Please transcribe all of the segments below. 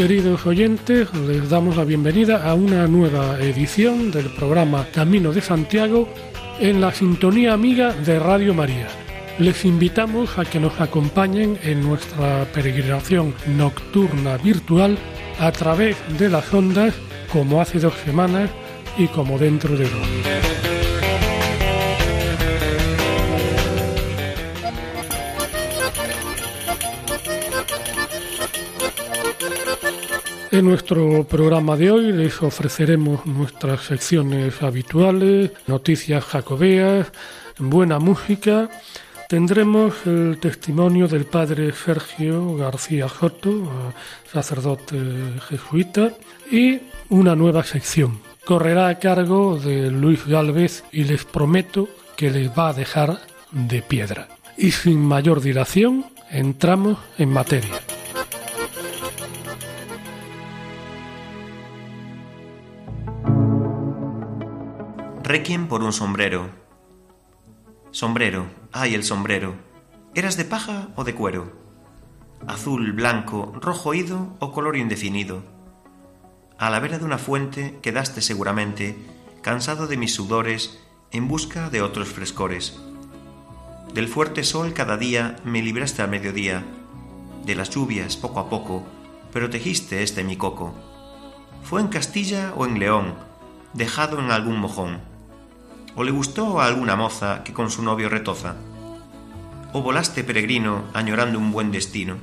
Queridos oyentes, les damos la bienvenida a una nueva edición del programa Camino de Santiago en la sintonía amiga de Radio María. Les invitamos a que nos acompañen en nuestra peregrinación nocturna virtual a través de las ondas como hace dos semanas y como dentro de dos. En nuestro programa de hoy les ofreceremos nuestras secciones habituales, noticias jacobeas, buena música. Tendremos el testimonio del padre Sergio García Joto, sacerdote jesuita, y una nueva sección. Correrá a cargo de Luis Galvez y les prometo que les va a dejar de piedra. Y sin mayor dilación, entramos en materia. Requiem por un sombrero. Sombrero, ay el sombrero. ¿Eras de paja o de cuero? Azul, blanco, rojo ido o color indefinido. A la vera de una fuente quedaste seguramente, cansado de mis sudores, en busca de otros frescores. Del fuerte sol cada día me libraste al mediodía, de las lluvias poco a poco, protegiste este mi coco. Fue en Castilla o en León, dejado en algún mojón ¿O le gustó a alguna moza que con su novio retoza? ¿O volaste peregrino añorando un buen destino?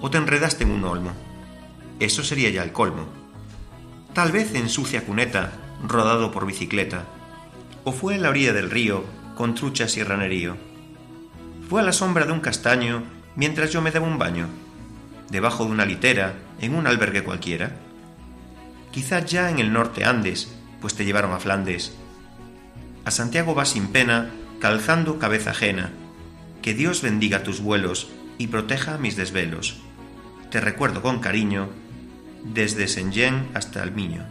¿O te enredaste en un olmo? Eso sería ya el colmo. Tal vez en sucia cuneta, rodado por bicicleta. ¿O fue en la orilla del río, con truchas y ranerío? ¿Fue a la sombra de un castaño mientras yo me daba un baño? ¿Debajo de una litera, en un albergue cualquiera? Quizás ya en el norte Andes, pues te llevaron a Flandes a Santiago vas sin pena, calzando cabeza ajena. Que Dios bendiga tus vuelos y proteja mis desvelos. Te recuerdo con cariño, desde Senyen hasta el Miño.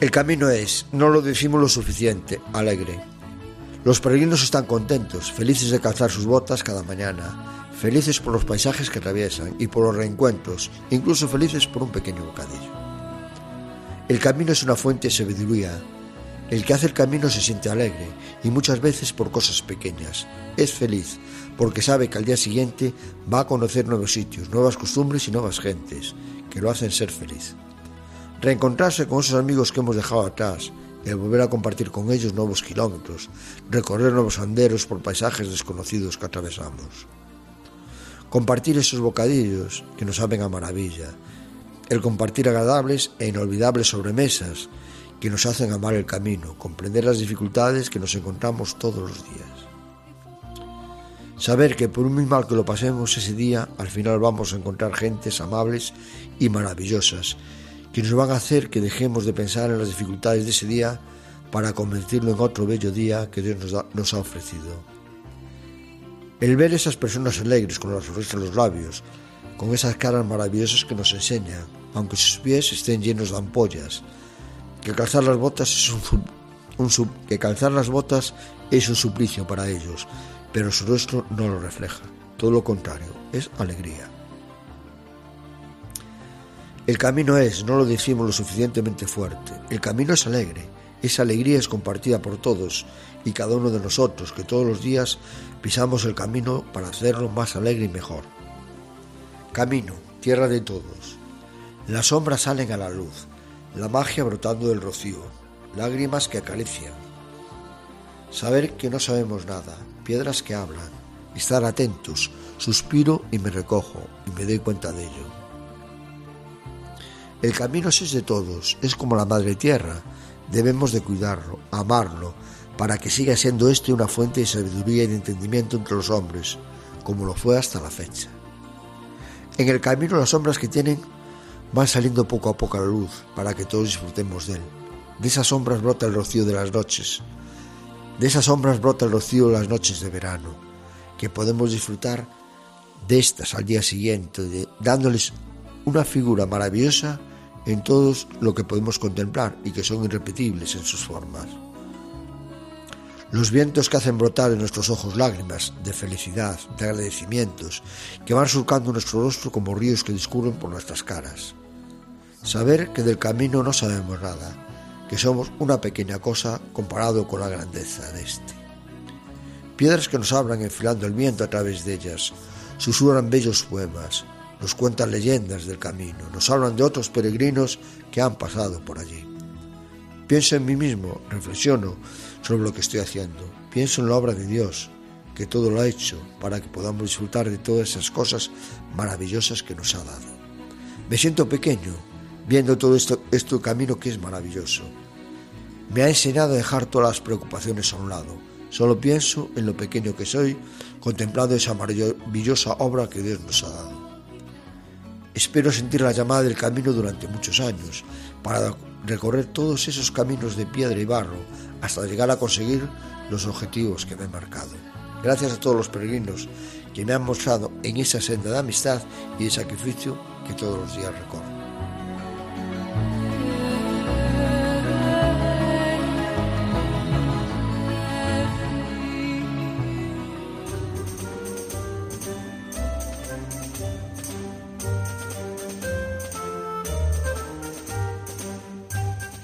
El camino es, no lo decimos lo suficiente, alegre. Los peregrinos están contentos, felices de calzar sus botas cada mañana, felices por los paisajes que atraviesan y por los reencuentros, incluso felices por un pequeño bocadillo. El camino es una fuente de sabiduría. El que hace el camino se siente alegre y muchas veces por cosas pequeñas. Es feliz porque sabe que al día siguiente va a conocer nuevos sitios, nuevas costumbres y nuevas gentes que lo hacen ser feliz. Reencontrarse con esos amigos que hemos dejado atrás, el volver a compartir con ellos nuevos kilómetros, recorrer nuevos senderos por paisajes desconocidos que atravesamos compartir esos bocadillos que nos saben a maravilla, el compartir agradables e inolvidables sobremesas que nos hacen amar el camino, comprender las dificultades que nos encontramos todos los días. Saber que por muy mal que lo pasemos ese día, al final vamos a encontrar gentes amables y maravillosas que nos van a hacer que dejemos de pensar en las dificultades de ese día para convertirlo en otro bello día que Dios nos, nos ha ofrecido. El ver esas personas alegres con las sonrisa en los labios, con esas caras maravillosas que nos enseñan, aunque sus pies estén llenos de ampollas, que calzar las botas es un, que calzar las botas es un suplicio para ellos, pero su rostro no lo refleja. Todo lo contrario, es alegría. El camino es, no lo decimos lo suficientemente fuerte, el camino es alegre, esa alegría es compartida por todos y cada uno de nosotros que todos los días pisamos el camino para hacerlo más alegre y mejor. Camino, tierra de todos. Las sombras salen a la luz, la magia brotando del rocío, lágrimas que acarician. Saber que no sabemos nada, piedras que hablan, estar atentos, suspiro y me recojo y me doy cuenta de ello. El camino es de todos, es como la madre tierra, debemos de cuidarlo, amarlo, para que siga siendo este una fuente de sabiduría y de entendimiento entre los hombres, como lo fue hasta la fecha. En el camino las sombras que tienen van saliendo poco a poco a la luz para que todos disfrutemos de él. De esas sombras brota el rocío de las noches, de esas sombras brota el rocío de las noches de verano, que podemos disfrutar de estas al día siguiente, dándoles una figura maravillosa en todo lo que podemos contemplar y que son irrepetibles en sus formas. Los vientos que hacen brotar en nuestros ojos lágrimas de felicidad, de agradecimientos, que van surcando nuestro rostro como ríos que discurren por nuestras caras. Saber que del camino no sabemos nada, que somos una pequeña cosa comparado con la grandeza de este. Piedras que nos hablan enfilando el viento a través de ellas, susurran bellos poemas, nos cuentan leyendas del camino, nos hablan de otros peregrinos que han pasado por allí. Pienso en mí mismo, reflexiono sobre lo que estoy haciendo, pienso en la obra de Dios, que todo lo ha hecho para que podamos disfrutar de todas esas cosas maravillosas que nos ha dado. Me siento pequeño viendo todo esto, este camino que es maravilloso. Me ha enseñado a dejar todas las preocupaciones a un lado. Solo pienso en lo pequeño que soy, contemplando esa maravillosa obra que Dios nos ha dado. Espero sentir la llamada del camino durante muchos años, para recorrer todos esos caminos de piedra y barro hasta llegar a conseguir los objetivos que me he marcado. Gracias a todos los peregrinos que me han mostrado en esa senda de amistad y de sacrificio que todos los días recorro.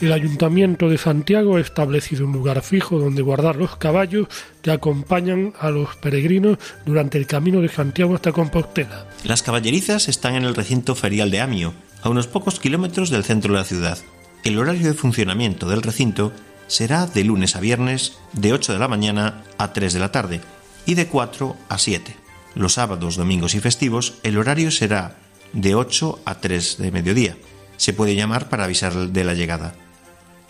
El Ayuntamiento de Santiago ha establecido un lugar fijo donde guardar los caballos que acompañan a los peregrinos durante el camino de Santiago hasta Compostela. Las caballerizas están en el recinto ferial de Amio, a unos pocos kilómetros del centro de la ciudad. El horario de funcionamiento del recinto será de lunes a viernes de 8 de la mañana a 3 de la tarde y de 4 a 7. Los sábados, domingos y festivos el horario será de 8 a 3 de mediodía. Se puede llamar para avisar de la llegada.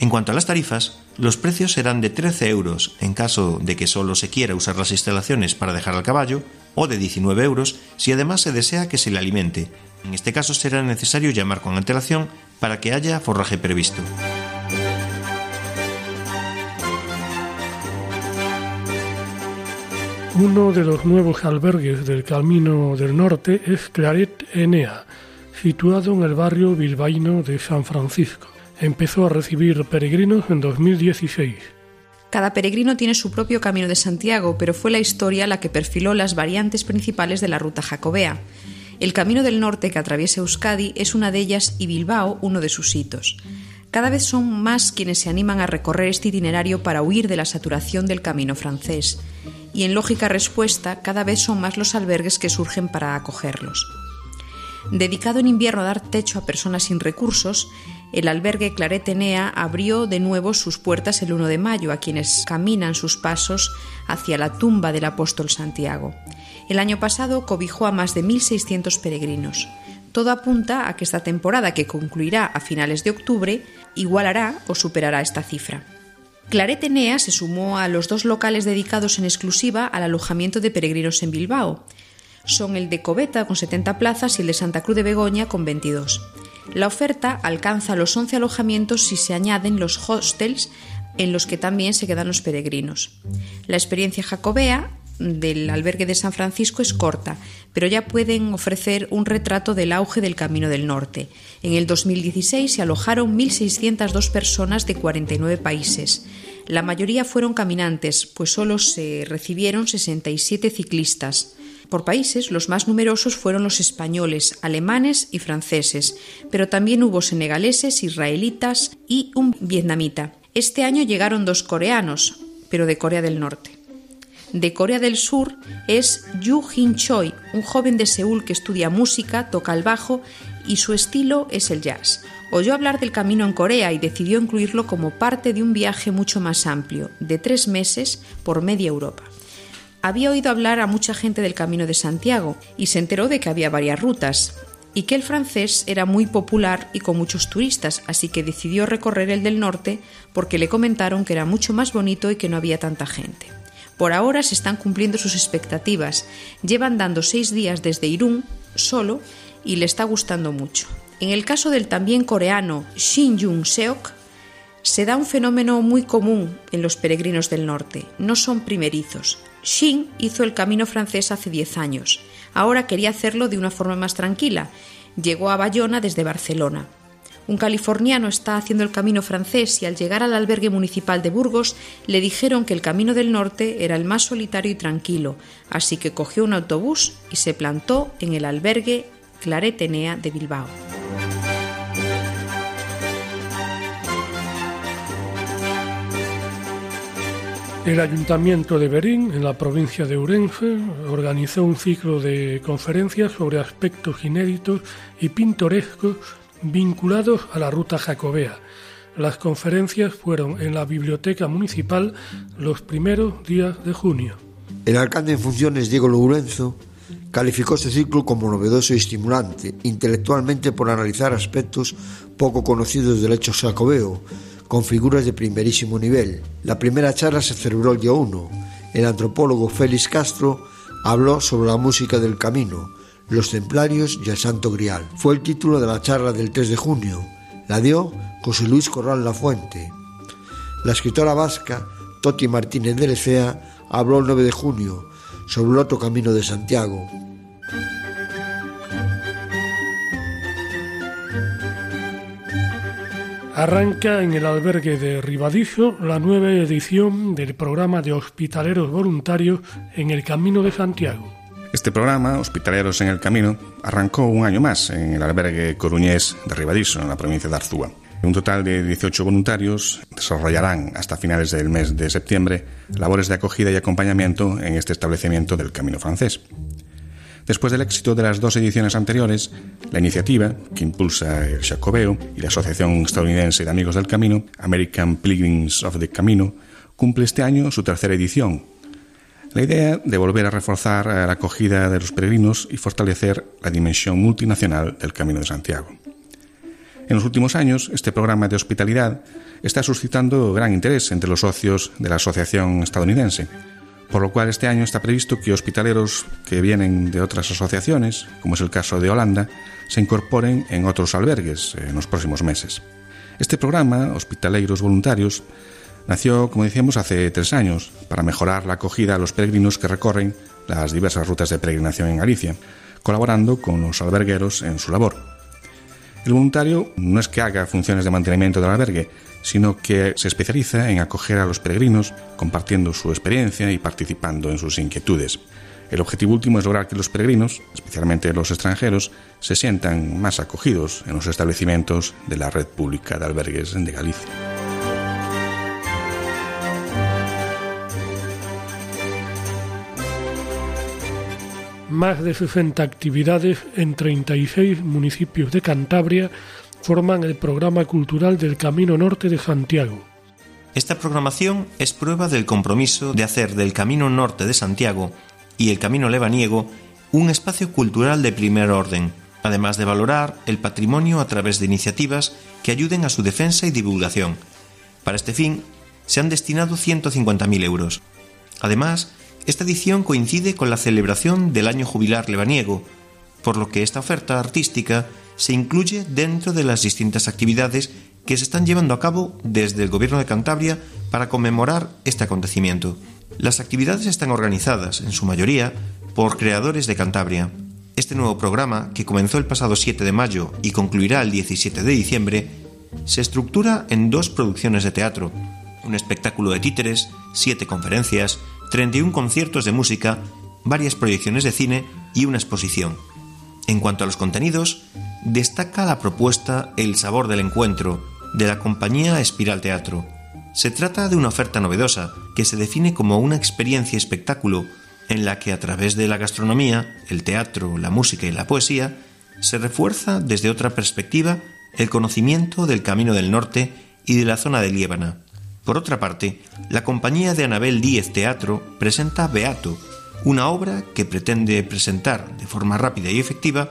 En cuanto a las tarifas, los precios serán de 13 euros en caso de que solo se quiera usar las instalaciones para dejar al caballo, o de 19 euros si además se desea que se le alimente. En este caso será necesario llamar con antelación para que haya forraje previsto. Uno de los nuevos albergues del Camino del Norte es Claret Enea, situado en el barrio bilbaíno de San Francisco empezó a recibir peregrinos en 2016. Cada peregrino tiene su propio camino de Santiago, pero fue la historia la que perfiló las variantes principales de la ruta jacobea. El camino del norte que atraviesa Euskadi es una de ellas y Bilbao uno de sus hitos. Cada vez son más quienes se animan a recorrer este itinerario para huir de la saturación del camino francés. Y en lógica respuesta, cada vez son más los albergues que surgen para acogerlos. Dedicado en invierno a dar techo a personas sin recursos, el albergue Claretenea abrió de nuevo sus puertas el 1 de mayo a quienes caminan sus pasos hacia la tumba del apóstol Santiago. El año pasado cobijó a más de 1.600 peregrinos. Todo apunta a que esta temporada, que concluirá a finales de octubre, igualará o superará esta cifra. Claretenea se sumó a los dos locales dedicados en exclusiva al alojamiento de peregrinos en Bilbao. Son el de Coveta con 70 plazas y el de Santa Cruz de Begoña con 22. La oferta alcanza los 11 alojamientos si se añaden los hostels en los que también se quedan los peregrinos. La experiencia jacobea del albergue de San Francisco es corta, pero ya pueden ofrecer un retrato del auge del Camino del Norte. En el 2016 se alojaron 1.602 personas de 49 países. La mayoría fueron caminantes, pues solo se recibieron 67 ciclistas. Por países, los más numerosos fueron los españoles, alemanes y franceses, pero también hubo senegaleses, israelitas y un vietnamita. Este año llegaron dos coreanos, pero de Corea del Norte. De Corea del Sur es Yu Hin Choi, un joven de Seúl que estudia música, toca el bajo y su estilo es el jazz. Oyó hablar del camino en Corea y decidió incluirlo como parte de un viaje mucho más amplio, de tres meses por media Europa. Había oído hablar a mucha gente del Camino de Santiago y se enteró de que había varias rutas. y que el francés era muy popular y con muchos turistas, así que decidió recorrer el del norte porque le comentaron que era mucho más bonito y que no había tanta gente. Por ahora se están cumpliendo sus expectativas. Llevan dando seis días desde Irún solo y le está gustando mucho. En el caso del también coreano Shin Jung Seok, se da un fenómeno muy común en los peregrinos del norte. No son primerizos. Shin hizo el camino francés hace 10 años. Ahora quería hacerlo de una forma más tranquila. Llegó a Bayona desde Barcelona. Un californiano está haciendo el camino francés y al llegar al albergue municipal de Burgos le dijeron que el camino del norte era el más solitario y tranquilo, así que cogió un autobús y se plantó en el albergue Claretenea de Bilbao. El Ayuntamiento de Berín, en la provincia de Urense, organizó un ciclo de conferencias sobre aspectos inéditos y pintorescos vinculados a la ruta jacobea. Las conferencias fueron en la biblioteca municipal los primeros días de junio. El alcalde en funciones, Diego Lourenzo, calificó este ciclo como novedoso y estimulante, intelectualmente por analizar aspectos poco conocidos del hecho jacobeo, con figuras de primerísimo nivel. La primera charla se celebró el día 1. El antropólogo Félix Castro habló sobre la música del camino, los templarios y el santo grial. Fue el título de la charla del 3 de junio. La dio José Luis Corral La Fuente. La escritora vasca Toti Martínez de Lecea habló el 9 de junio sobre el otro camino de Santiago, Arranca en el albergue de Ribadillo la nueva edición del programa de hospitaleros voluntarios en el Camino de Santiago. Este programa, Hospitaleros en el Camino, arrancó un año más en el albergue coruñés de Ribadillo, en la provincia de Arzúa. Un total de 18 voluntarios desarrollarán hasta finales del mes de septiembre labores de acogida y acompañamiento en este establecimiento del Camino francés. Después del éxito de las dos ediciones anteriores, la iniciativa, que impulsa el Jacobeo y la Asociación Estadounidense de Amigos del Camino, American Pilgrims of the Camino, cumple este año su tercera edición. La idea de volver a reforzar la acogida de los peregrinos y fortalecer la dimensión multinacional del Camino de Santiago. En los últimos años, este programa de hospitalidad está suscitando gran interés entre los socios de la Asociación Estadounidense por lo cual este año está previsto que hospitaleros que vienen de otras asociaciones, como es el caso de Holanda, se incorporen en otros albergues en los próximos meses. Este programa, Hospitaleiros Voluntarios, nació, como decíamos, hace tres años para mejorar la acogida a los peregrinos que recorren las diversas rutas de peregrinación en Galicia, colaborando con los albergueros en su labor. El voluntario no es que haga funciones de mantenimiento del albergue, sino que se especializa en acoger a los peregrinos, compartiendo su experiencia y participando en sus inquietudes. El objetivo último es lograr que los peregrinos, especialmente los extranjeros, se sientan más acogidos en los establecimientos de la red pública de albergues de Galicia. Más de 60 actividades en 36 municipios de Cantabria forman el programa cultural del Camino Norte de Santiago. Esta programación es prueba del compromiso de hacer del Camino Norte de Santiago y el Camino Lebaniego un espacio cultural de primer orden, además de valorar el patrimonio a través de iniciativas que ayuden a su defensa y divulgación. Para este fin, se han destinado 150.000 euros. Además, esta edición coincide con la celebración del año jubilar lebaniego, por lo que esta oferta artística se incluye dentro de las distintas actividades que se están llevando a cabo desde el Gobierno de Cantabria para conmemorar este acontecimiento. Las actividades están organizadas, en su mayoría, por creadores de Cantabria. Este nuevo programa, que comenzó el pasado 7 de mayo y concluirá el 17 de diciembre, se estructura en dos producciones de teatro, un espectáculo de títeres, siete conferencias, 31 conciertos de música, varias proyecciones de cine y una exposición. En cuanto a los contenidos, destaca la propuesta El sabor del encuentro de la compañía Espiral Teatro. Se trata de una oferta novedosa que se define como una experiencia espectáculo en la que a través de la gastronomía, el teatro, la música y la poesía se refuerza desde otra perspectiva el conocimiento del Camino del Norte y de la zona de Liébana. Por otra parte, la compañía de Anabel Díez Teatro presenta Beato, una obra que pretende presentar de forma rápida y efectiva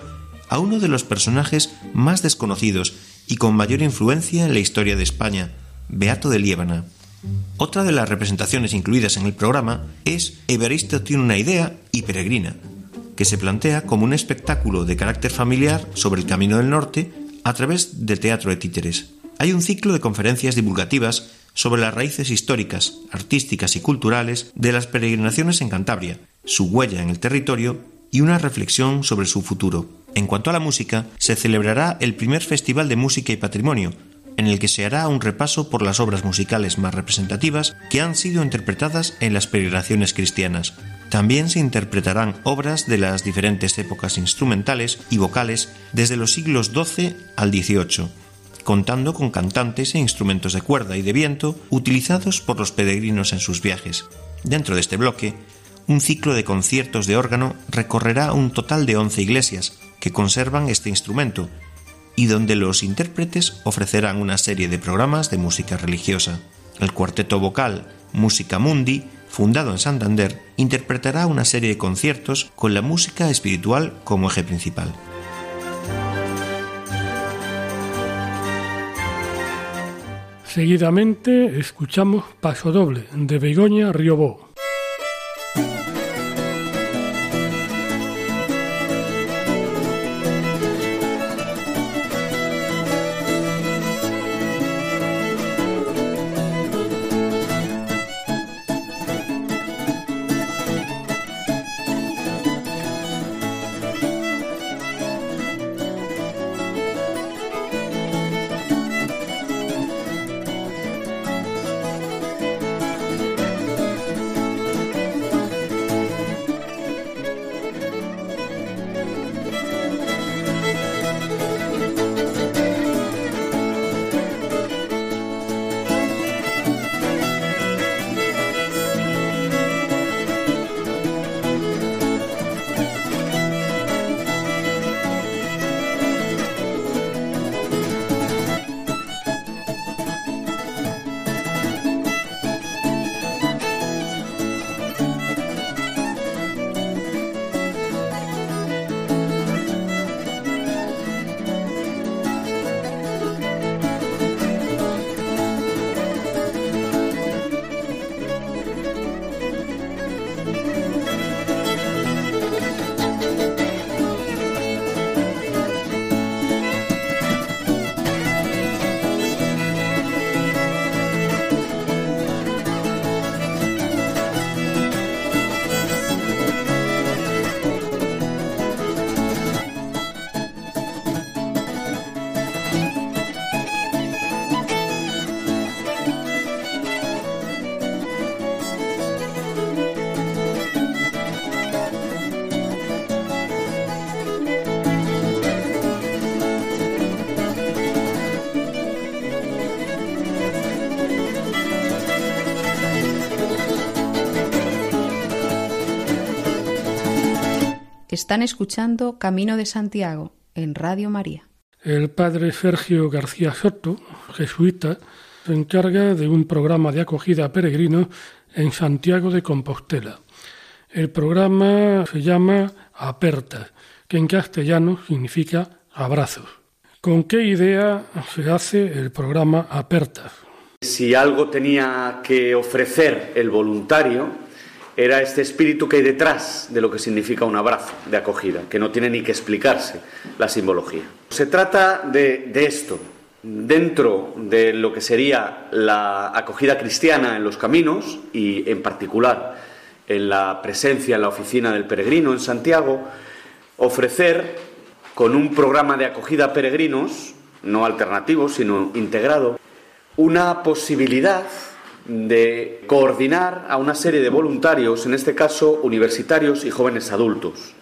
a uno de los personajes más desconocidos y con mayor influencia en la historia de España, Beato de Liébana. Otra de las representaciones incluidas en el programa es Evaristo tiene una idea y peregrina, que se plantea como un espectáculo de carácter familiar sobre el Camino del Norte a través del teatro de títeres. Hay un ciclo de conferencias divulgativas sobre las raíces históricas, artísticas y culturales de las peregrinaciones en Cantabria, su huella en el territorio y una reflexión sobre su futuro. En cuanto a la música, se celebrará el primer Festival de Música y Patrimonio, en el que se hará un repaso por las obras musicales más representativas que han sido interpretadas en las peregrinaciones cristianas. También se interpretarán obras de las diferentes épocas instrumentales y vocales desde los siglos XII al XVIII, contando con cantantes e instrumentos de cuerda y de viento utilizados por los peregrinos en sus viajes. Dentro de este bloque, un ciclo de conciertos de órgano recorrerá un total de 11 iglesias que conservan este instrumento y donde los intérpretes ofrecerán una serie de programas de música religiosa. El cuarteto vocal Música Mundi, fundado en Santander, interpretará una serie de conciertos con la música espiritual como eje principal. Seguidamente escuchamos Paso Doble de Begoña Riobó. Están escuchando Camino de Santiago en Radio María. El padre Sergio García Soto, jesuita, se encarga de un programa de acogida a peregrinos en Santiago de Compostela. El programa se llama Apertas, que en castellano significa abrazos. ¿Con qué idea se hace el programa Apertas? Si algo tenía que ofrecer el voluntario, era este espíritu que hay detrás de lo que significa un abrazo de acogida, que no tiene ni que explicarse la simbología. Se trata de, esto, dentro de lo que sería la acogida cristiana en los caminos y en particular en la presencia en la oficina del peregrino en Santiago, ofrecer con un programa de acogida a peregrinos, no alternativo, sino integrado, una posibilidad de coordinar a una serie de voluntarios, en este caso universitarios y jóvenes adultos.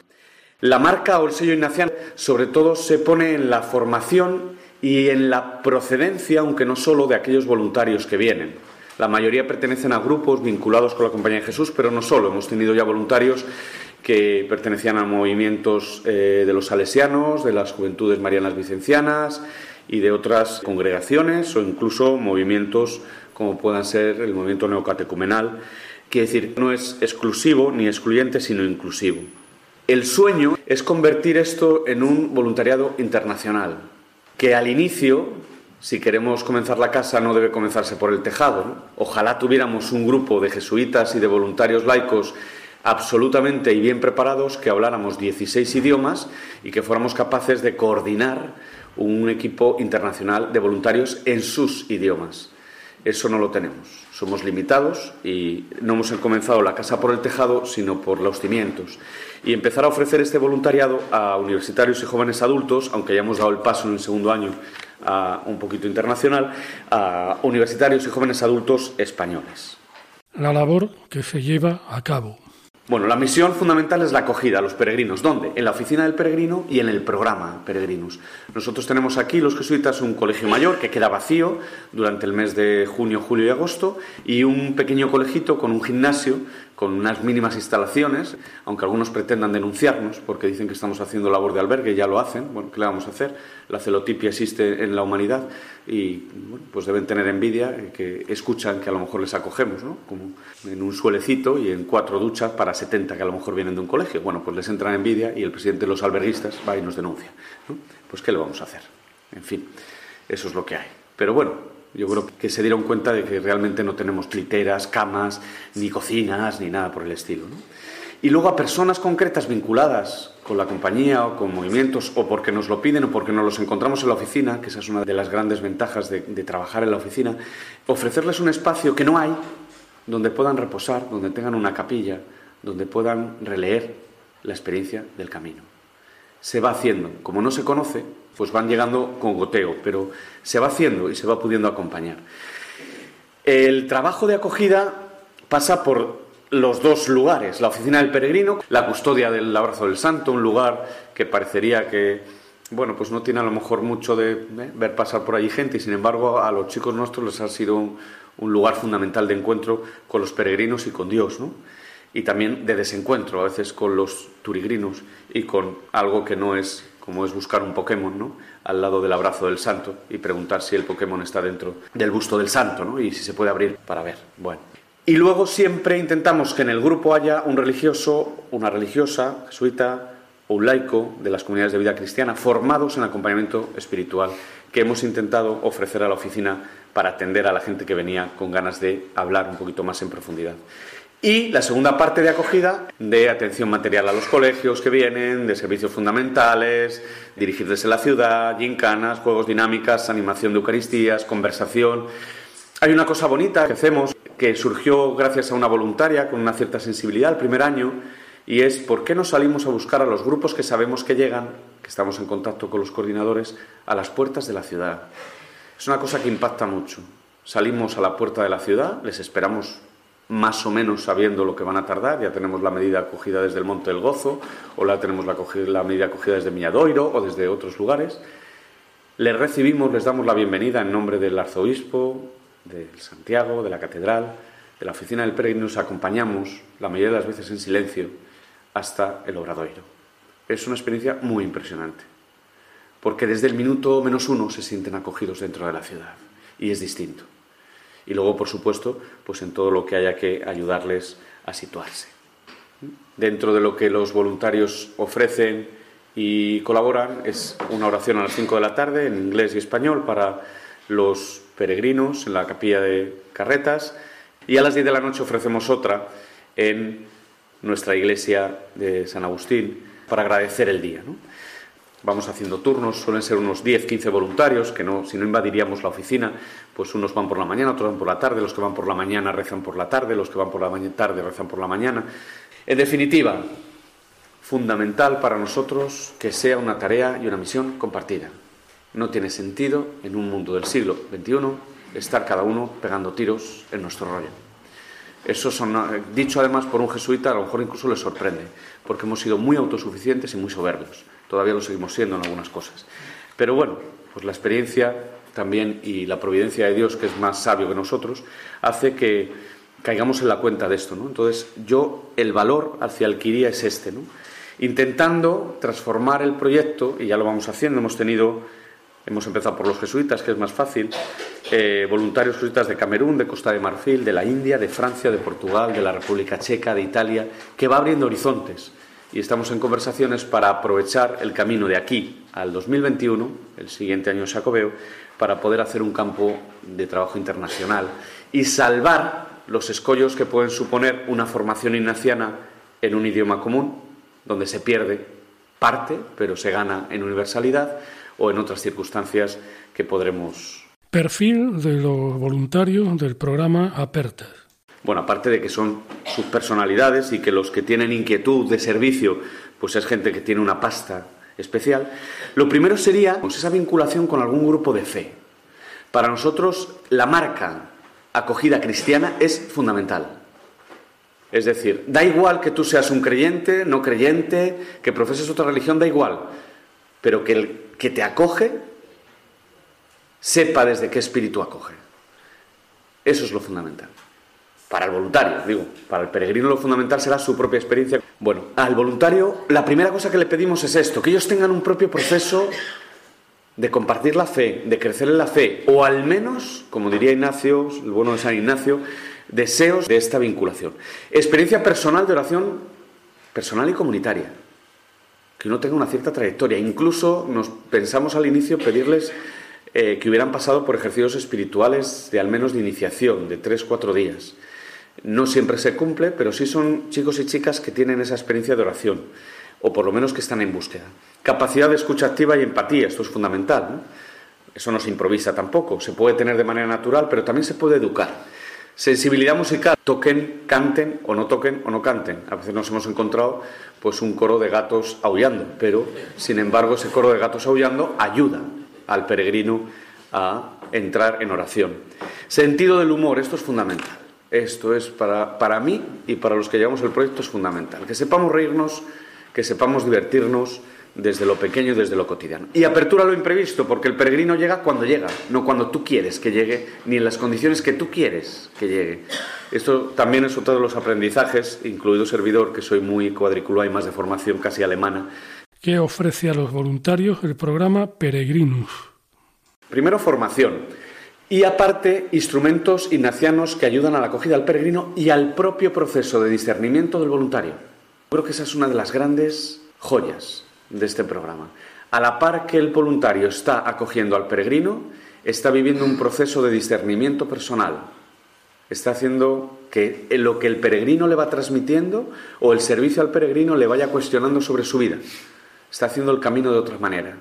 La marca o el sello ignaciano sobre todo se pone en la formación y en la procedencia, aunque no solo de aquellos voluntarios que vienen. La mayoría pertenecen a grupos vinculados con la Compañía de Jesús, pero no solo. Hemos tenido ya voluntarios que pertenecían a movimientos eh, de los salesianos, de las juventudes marianas vicencianas y de otras congregaciones o incluso movimientos como puedan ser el movimiento neocatecumenal. Quiere decir, no es exclusivo ni excluyente, sino inclusivo. El sueño es convertir esto en un voluntariado internacional, que al inicio, si queremos comenzar la casa, no debe comenzarse por el tejado. Ojalá tuviéramos un grupo de jesuitas y de voluntarios laicos absolutamente y bien preparados, que habláramos 16 idiomas y que fuéramos capaces de coordinar un equipo internacional de voluntarios en sus idiomas. Eso no lo tenemos. Somos limitados y no hemos comenzado la casa por el tejado, sino por los cimientos. Y empezar a ofrecer este voluntariado a universitarios y jóvenes adultos, aunque ya hemos dado el paso en el segundo año a un poquito internacional, a universitarios y jóvenes adultos españoles. La labor que se lleva a cabo. Bueno, la misión fundamental es la acogida a los peregrinos. ¿Dónde? En la oficina del peregrino y en el programa Peregrinos. Nosotros tenemos aquí, los jesuitas, un colegio mayor que queda vacío durante el mes de junio, julio y agosto y un pequeño colegito con un gimnasio con unas mínimas instalaciones, aunque algunos pretendan denunciarnos porque dicen que estamos haciendo labor de albergue, ya lo hacen, bueno, ¿qué le vamos a hacer? La celotipia existe en la humanidad y bueno, pues deben tener envidia que escuchan que a lo mejor les acogemos, ¿no? Como en un suelecito y en cuatro duchas para 70 que a lo mejor vienen de un colegio. Bueno, pues les entra envidia y el presidente de los alberguistas va y nos denuncia. Pues ¿qué le vamos a hacer? En fin, eso es lo que hay. Pero bueno, yo creo que se dieron cuenta de que realmente no tenemos literas, camas, ni cocinas, ni nada por el estilo. Y luego a personas concretas vinculadas con la compañía o con movimientos, o porque nos lo piden o porque nos los encontramos en la oficina, que esa es una de las grandes ventajas de, de trabajar en la oficina, ofrecerles un espacio que no hay, donde puedan reposar, donde tengan una capilla, donde puedan releer la experiencia del camino. Se va haciendo. Como no se conoce, pues van llegando con goteo, pero se va haciendo y se va pudiendo acompañar. El trabajo de acogida pasa por los dos lugares, la oficina del peregrino, la custodia del abrazo del santo, un lugar que parecería que, bueno, pues no tiene a lo mejor mucho de ¿eh? ver pasar por allí gente y sin embargo a los chicos nuestros les ha sido un, un lugar fundamental de encuentro con los peregrinos y con Dios, ¿no? Y también de desencuentro a veces con los turigrinos y con algo que no es como es buscar un Pokémon, ¿no? Al lado del abrazo del santo y preguntar si el Pokémon está dentro del busto del santo, ¿no? Y si se puede abrir para ver. Bueno. Y luego siempre intentamos que en el grupo haya un religioso, una religiosa, jesuita o un laico de las comunidades de vida cristiana formados en acompañamiento espiritual que hemos intentado ofrecer a la oficina para atender a la gente que venía con ganas de hablar un poquito más en profundidad. Y la segunda parte de acogida, de atención material a los colegios que vienen, de servicios fundamentales, dirigir desde la ciudad, gincanas, juegos dinámicas, animación de Eucaristías, conversación. Hay una cosa bonita que hacemos que surgió gracias a una voluntaria con una cierta sensibilidad el primer año y es por qué no salimos a buscar a los grupos que sabemos que llegan, que estamos en contacto con los coordinadores, a las puertas de la ciudad. Es una cosa que impacta mucho. Salimos a la puerta de la ciudad, les esperamos más o menos sabiendo lo que van a tardar. Ya tenemos la medida acogida desde el Monte del Gozo, o la tenemos la, medida acogida desde Milladoiro o desde otros lugares. Les recibimos, les damos la bienvenida en nombre del arzobispo, de Santiago, de la catedral, de la oficina del peregrino, nos acompañamos la mayoría de las veces en silencio hasta el obradoiro. Es una experiencia muy impresionante, porque desde el minuto menos uno se sienten acogidos dentro de la ciudad y es distinto y luego, por supuesto, pues en todo lo que haya que ayudarles a situarse. Dentro de lo que los voluntarios ofrecen y colaboran es una oración a las 5 de la tarde en inglés y español para los peregrinos en la capilla de Carretas y a las 10 de la noche ofrecemos otra en nuestra iglesia de San Agustín para agradecer el día. Vamos haciendo turnos, suelen ser unos 10, 15 voluntarios, que no, si no invadiríamos la oficina, pues unos van por la mañana, otros van por la tarde, los que van por la mañana rezan por la tarde, los que van por la tarde rezan por la mañana. En definitiva, fundamental para nosotros que sea una tarea y una misión compartida. No tiene sentido en un mundo del siglo XXI estar cada uno pegando tiros en nuestro rollo. Eso son, dicho además por un jesuita, a lo mejor incluso le sorprende, porque hemos sido muy autosuficientes y muy soberbios. Todavía lo seguimos siendo en algunas cosas. Pero bueno, pues la experiencia también y la providencia de Dios, que es más sabio que nosotros, hace que caigamos en la cuenta de esto. ¿no? Entonces, yo el valor hacia el que iría es este, ¿no? intentando transformar el proyecto, y ya lo vamos haciendo, hemos tenido, hemos empezado por los jesuitas, que es más fácil, eh, voluntarios jesuitas de Camerún, de Costa de Marfil, de la India, de Francia, de Portugal, de la República Checa, de Italia, que va abriendo horizontes y estamos en conversaciones para aprovechar el camino de aquí al 2021, el siguiente año Jacobeo, para poder hacer un campo de trabajo internacional y salvar los escollos que pueden suponer una formación ignaciana en un idioma común, donde se pierde parte, pero se gana en universalidad, o en otras circunstancias que podremos. Perfil de los voluntarios del programa Apertas. Bueno, aparte de que son sus personalidades y que los que tienen inquietud de servicio, pues es gente que tiene una pasta especial, lo primero sería pues, esa vinculación con algún grupo de fe. Para nosotros, la marca acogida cristiana es fundamental. Es decir, da igual que tú seas un creyente, no creyente, que profeses otra religión, da igual, pero que el que te acoge sepa desde qué espíritu acoge. Eso es lo fundamental. Para el voluntario, digo, para el peregrino lo fundamental será su propia experiencia. Bueno, al voluntario la primera cosa que le pedimos es esto, que ellos tengan un propio proceso de compartir la fe, de crecer en la fe, o al menos, como diría Ignacio, el bueno de San Ignacio, deseos de esta vinculación. Experiencia personal de oración personal y comunitaria. Que uno tenga una cierta trayectoria. Incluso nos pensamos al inicio pedirles eh, que hubieran pasado por ejercicios espirituales de al menos de iniciación, de tres, cuatro días. No siempre se cumple, pero sí son chicos y chicas que tienen esa experiencia de oración, o por lo menos que están en búsqueda. Capacidad de escucha activa y empatía, esto es fundamental. Eso no se improvisa tampoco, se puede tener de manera natural, pero también se puede educar. Sensibilidad musical, toquen, canten o no toquen o no canten. A veces nos hemos encontrado pues un coro de gatos aullando, pero sin embargo ese coro de gatos aullando ayuda al peregrino a entrar en oración. Sentido del humor, esto es fundamental. Esto es para, para mí y para los que llevamos el proyecto es fundamental. Que sepamos reírnos, que sepamos divertirnos, desde lo pequeño y desde lo cotidiano. Y apertura a lo imprevisto, porque el peregrino llega cuando llega, no cuando tú quieres que llegue, ni en las condiciones que tú quieres que llegue. Esto también es otro de los aprendizajes, incluido servidor, que soy muy cuadriculado y más de formación casi alemana. ¿Qué ofrece a los voluntarios el programa Peregrinus? Primero, formación. Y aparte, instrumentos ignacianos que ayudan a la acogida al peregrino y al propio proceso de discernimiento del voluntario. Creo que esa es una de las grandes joyas de este programa. A la par que el voluntario está acogiendo al peregrino, está viviendo un proceso de discernimiento personal. Está haciendo que lo que el peregrino le va transmitiendo o el servicio al peregrino le vaya cuestionando sobre su vida. Está haciendo el camino de otra manera.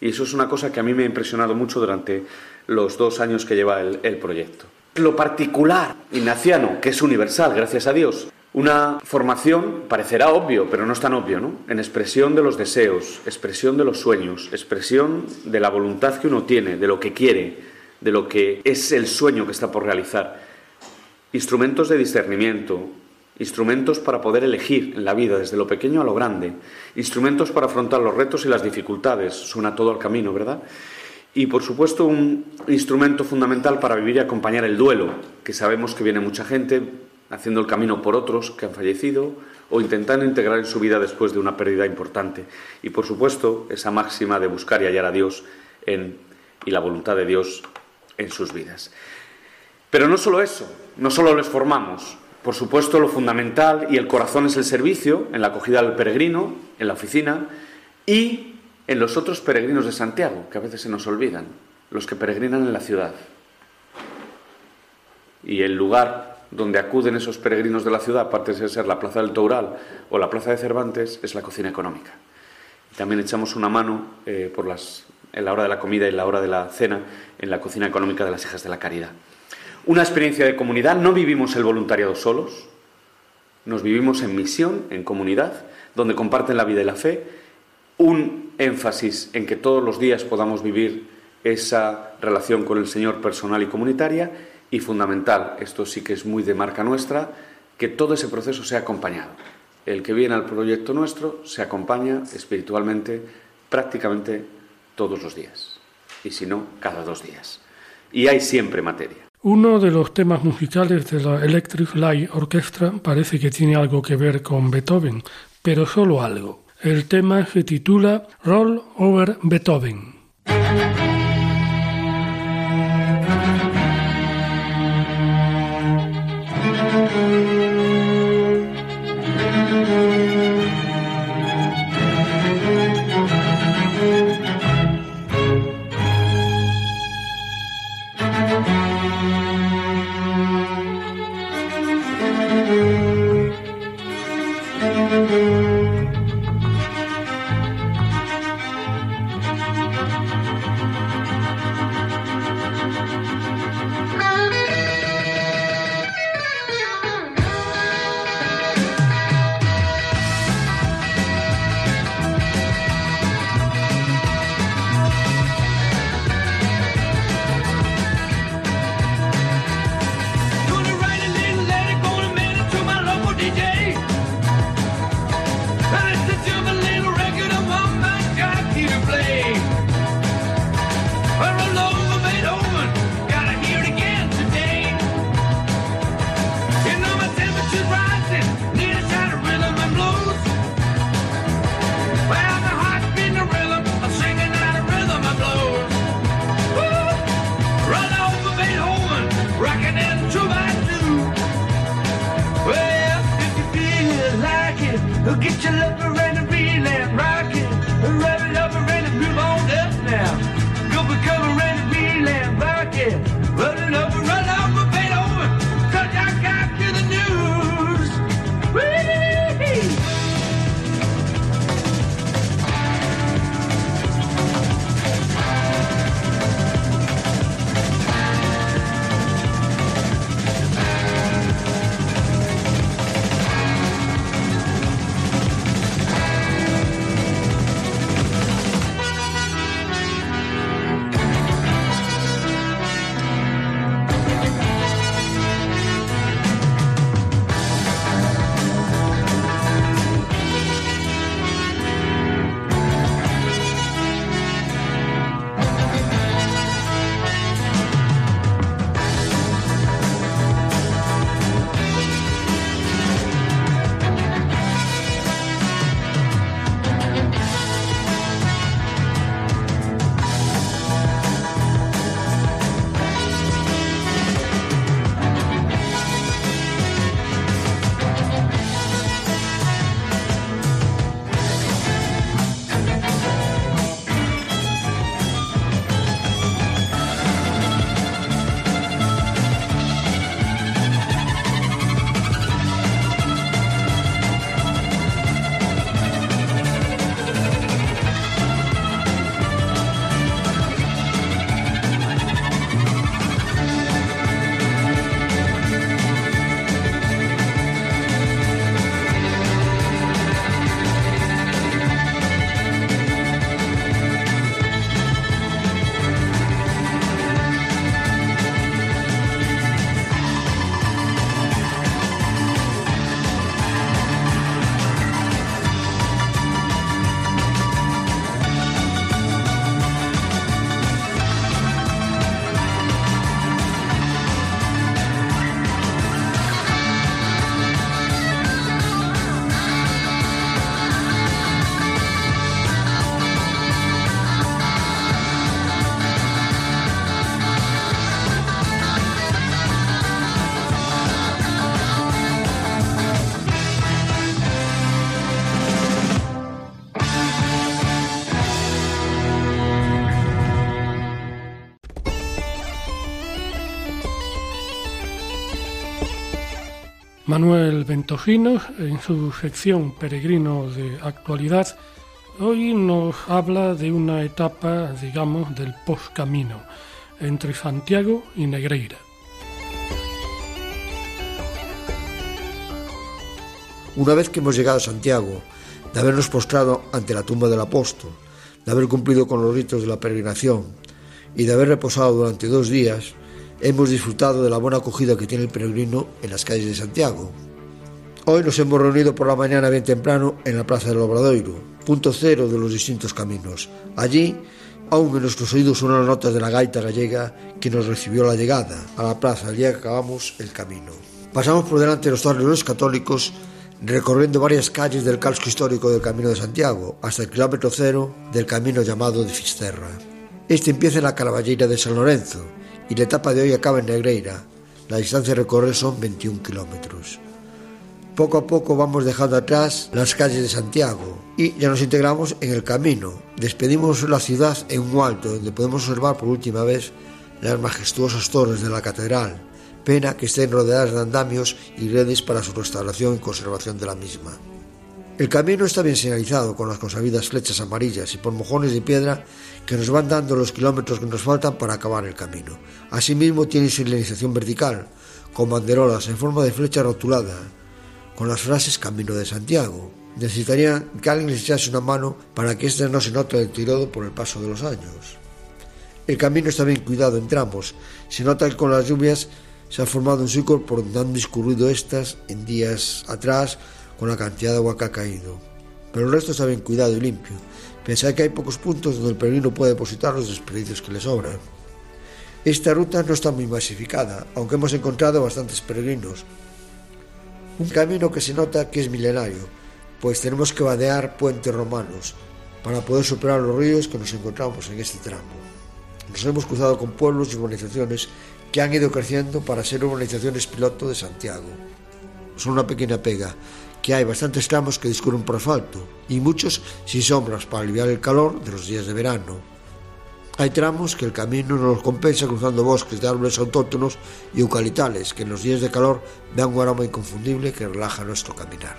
Y eso es una cosa que a mí me ha impresionado mucho durante los dos años que lleva el, proyecto. Lo particular, ignaciano, que es universal, gracias a Dios, una formación, parecerá obvio, pero no es tan obvio, ¿no? En expresión de los deseos, expresión de los sueños, expresión de la voluntad que uno tiene, de lo que quiere, de lo que es el sueño que está por realizar. Instrumentos de discernimiento, instrumentos para poder elegir en la vida, desde lo pequeño a lo grande, instrumentos para afrontar los retos y las dificultades, suena todo al camino, ¿verdad? Y por supuesto un instrumento fundamental para vivir y acompañar el duelo, que sabemos que viene mucha gente haciendo el camino por otros que han fallecido o intentando integrar en su vida después de una pérdida importante. Y por supuesto, esa máxima de buscar y hallar a Dios en, y la voluntad de Dios en sus vidas. Pero no solo eso, no solo les formamos. Por supuesto, lo fundamental y el corazón es el servicio, en la acogida del peregrino, en la oficina y en los otros peregrinos de Santiago, que a veces se nos olvidan, los que peregrinan en la ciudad. Y el lugar donde acuden esos peregrinos de la ciudad, aparte de ser la Plaza del Toural o la Plaza de Cervantes, es la cocina económica. También echamos una mano eh, por las, en la hora de la comida y la hora de la cena en la cocina económica de las Hijas de la Caridad. Una experiencia de comunidad, no vivimos el voluntariado solos, nos vivimos en misión, en comunidad, donde comparten la vida y la fe, un énfasis en que todos los días podamos vivir esa relación con el Señor personal y comunitaria y fundamental, esto sí que es muy de marca nuestra, que todo ese proceso sea acompañado. El que viene al proyecto nuestro se acompaña espiritualmente prácticamente todos los días, y si no, cada dos días. Y hay siempre materia. Uno de los temas musicales de la Electric Light Orchestra parece que tiene algo que ver con Beethoven, pero solo algo. El tema se titula Roll Over Beethoven. Manuel Ventojinos, en su sección Peregrino de Actualidad, hoy nos habla de una etapa, digamos, del post-camino entre Santiago y Negreira. Una vez que hemos llegado a Santiago, de habernos postrado ante la tumba del apóstol, de haber cumplido con los ritos de la peregrinación y de haber reposado durante dos días, hemos disfrutado de la buena acogida que tiene el peregrino en las calles de Santiago. Hoy nos hemos reunido por la mañana bien temprano en la Plaza del Obradoiro, punto cero de los distintos caminos. Allí, aún en nuestros oídos las notas de la gaita gallega que nos recibió la llegada a la plaza el día que acabamos el camino. Pasamos por delante de los torreones católicos recorriendo varias calles del casco histórico del Camino de Santiago hasta el kilómetro cero del camino llamado de Fisterra. Este empieza en la Caraballeira de San Lorenzo y la etapa de hoy acaba en Negreira. La distancia a recorrer son 21 kilómetros. Poco a poco vamos dejando atrás las calles de Santiago y ya nos integramos en el camino. Despedimos la ciudad en un alto donde podemos observar por última vez las majestuosas torres de la catedral, pena que estén rodeadas de andamios y redes para su restauración y conservación de la misma. El camino está bien señalizado con las consabidas flechas amarillas y por mojones de piedra que nos van dando los kilómetros que nos faltan para acabar el camino. Asimismo tiene señalización vertical, con banderolas en forma de flecha rotulada, con las frases Camino de Santiago. Necesitaría que alguien les echase una mano para que este no se note deterioro por el paso de los años. El camino está bien cuidado en tramos. Se nota que con las lluvias se ha formado un círculo por donde han discurrido estas en días atrás con la cantidad de agua que ha caído. Pero el resto está bien cuidado y limpio. Pensad que hay pocos puntos donde el peregrino puede depositar los desperdicios que le sobran. Esta ruta no está muy masificada, aunque hemos encontrado bastantes peregrinos. Un camino que se nota que es milenario, pues tenemos que vadear puentes romanos para poder superar los ríos que nos encontramos en este tramo. Nos hemos cruzado con pueblos y urbanizaciones que han ido creciendo para ser urbanizaciones piloto de Santiago. Son una pequeña pega, que hay bastantes tramos que discurren por asfalto y muchos sin sombras para aliviar el calor de los días de verano. Hay tramos que el camino no los compensa cruzando bosques de árboles autóctonos y eucalitales que en los días de calor dan un aroma inconfundible que relaja nuestro caminar.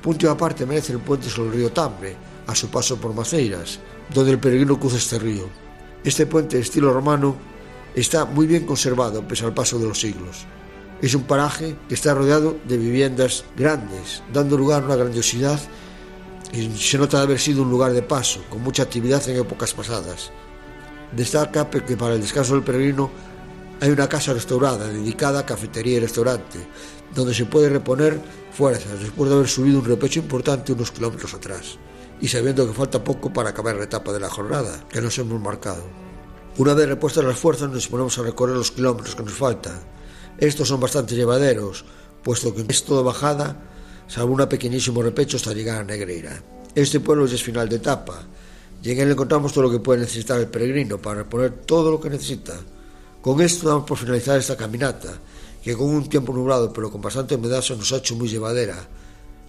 Punto aparte merece el puente sobre el río Tambre, a su paso por Maceiras, donde el peregrino cruza este río. Este puente de estilo romano está muy bien conservado pese al paso de los siglos. Es un paraje que está rodeado de viviendas grandes, dando lugar a una grandiosidad y se nota de haber sido un lugar de paso, con mucha actividad en épocas pasadas. Destaca que para el descanso del peregrino hay una casa restaurada dedicada a cafetería y restaurante, donde se puede reponer fuerzas después de haber subido un repecho importante unos kilómetros atrás, y sabiendo que falta poco para acabar la etapa de la jornada que nos hemos marcado. Una vez repuestas las fuerzas nos disponemos a recorrer los kilómetros que nos faltan. Estos son bastante llevaderos, puesto que es todo bajada, salvo un pequeñísimo repecho hasta llegar a Negreira. Este pueblo es final de etapa, y en él encontramos todo lo que puede necesitar el peregrino para reponer todo lo que necesita. Con esto damos por finalizar esta caminata, que con un tiempo nublado pero con bastante humedad se nos ha hecho muy llevadera,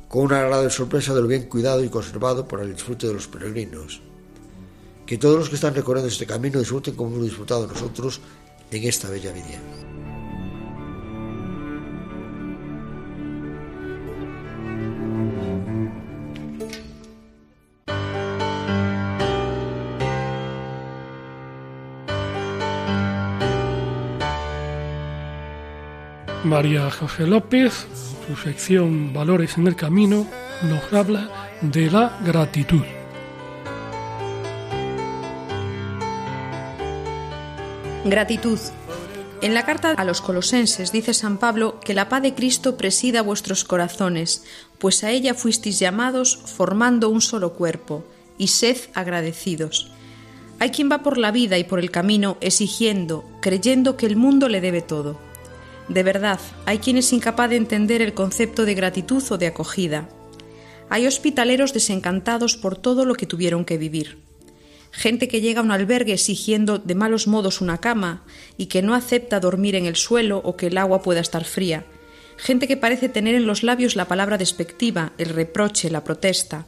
con una agradable sorpresa de lo bien cuidado y conservado para el disfrute de los peregrinos. Que todos los que están recorriendo este camino disfruten como hemos disfrutado nosotros en esta bella vida. María José López, su sección Valores en el Camino, nos habla de la gratitud. Gratitud. En la carta a los colosenses dice San Pablo que la paz de Cristo presida vuestros corazones, pues a ella fuisteis llamados formando un solo cuerpo, y sed agradecidos. Hay quien va por la vida y por el camino exigiendo, creyendo que el mundo le debe todo. De verdad, hay quien es incapaz de entender el concepto de gratitud o de acogida. Hay hospitaleros desencantados por todo lo que tuvieron que vivir gente que llega a un albergue exigiendo de malos modos una cama y que no acepta dormir en el suelo o que el agua pueda estar fría, gente que parece tener en los labios la palabra despectiva, el reproche, la protesta.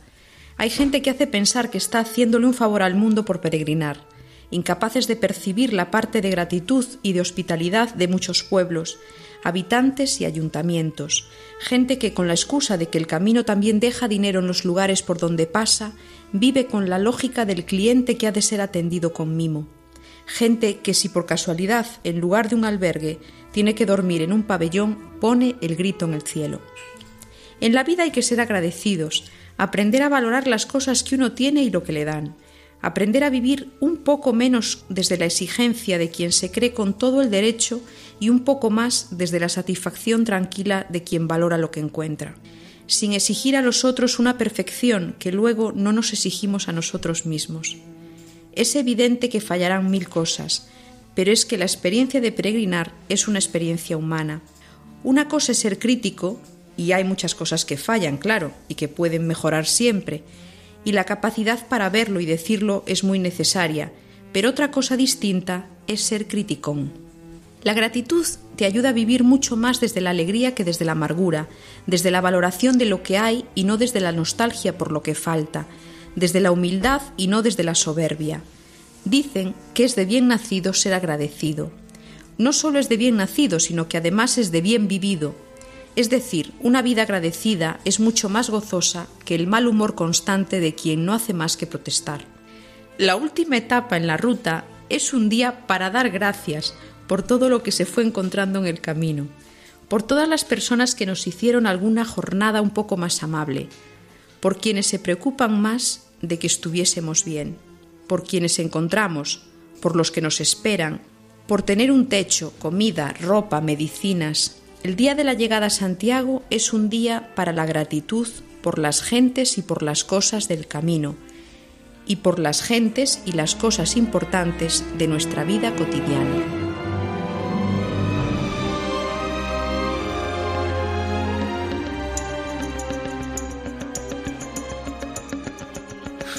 Hay gente que hace pensar que está haciéndole un favor al mundo por peregrinar, incapaces de percibir la parte de gratitud y de hospitalidad de muchos pueblos, habitantes y ayuntamientos, gente que con la excusa de que el camino también deja dinero en los lugares por donde pasa, vive con la lógica del cliente que ha de ser atendido con mimo. Gente que si por casualidad, en lugar de un albergue, tiene que dormir en un pabellón, pone el grito en el cielo. En la vida hay que ser agradecidos, aprender a valorar las cosas que uno tiene y lo que le dan, aprender a vivir un poco menos desde la exigencia de quien se cree con todo el derecho y un poco más desde la satisfacción tranquila de quien valora lo que encuentra, sin exigir a los otros una perfección que luego no nos exigimos a nosotros mismos. Es evidente que fallarán mil cosas, pero es que la experiencia de peregrinar es una experiencia humana. Una cosa es ser crítico, y hay muchas cosas que fallan, claro, y que pueden mejorar siempre, y la capacidad para verlo y decirlo es muy necesaria, pero otra cosa distinta es ser criticón. La gratitud te ayuda a vivir mucho más desde la alegría que desde la amargura, desde la valoración de lo que hay y no desde la nostalgia por lo que falta, desde la humildad y no desde la soberbia. Dicen que es de bien nacido ser agradecido. No solo es de bien nacido, sino que además es de bien vivido. Es decir, una vida agradecida es mucho más gozosa que el mal humor constante de quien no hace más que protestar. La última etapa en la ruta es un día para dar gracias por todo lo que se fue encontrando en el camino, por todas las personas que nos hicieron alguna jornada un poco más amable, por quienes se preocupan más de que estuviésemos bien, por quienes encontramos, por los que nos esperan, por tener un techo, comida, ropa, medicinas. El día de la llegada a Santiago es un día para la gratitud por las gentes y por las cosas del camino, y por las gentes y las cosas importantes de nuestra vida cotidiana.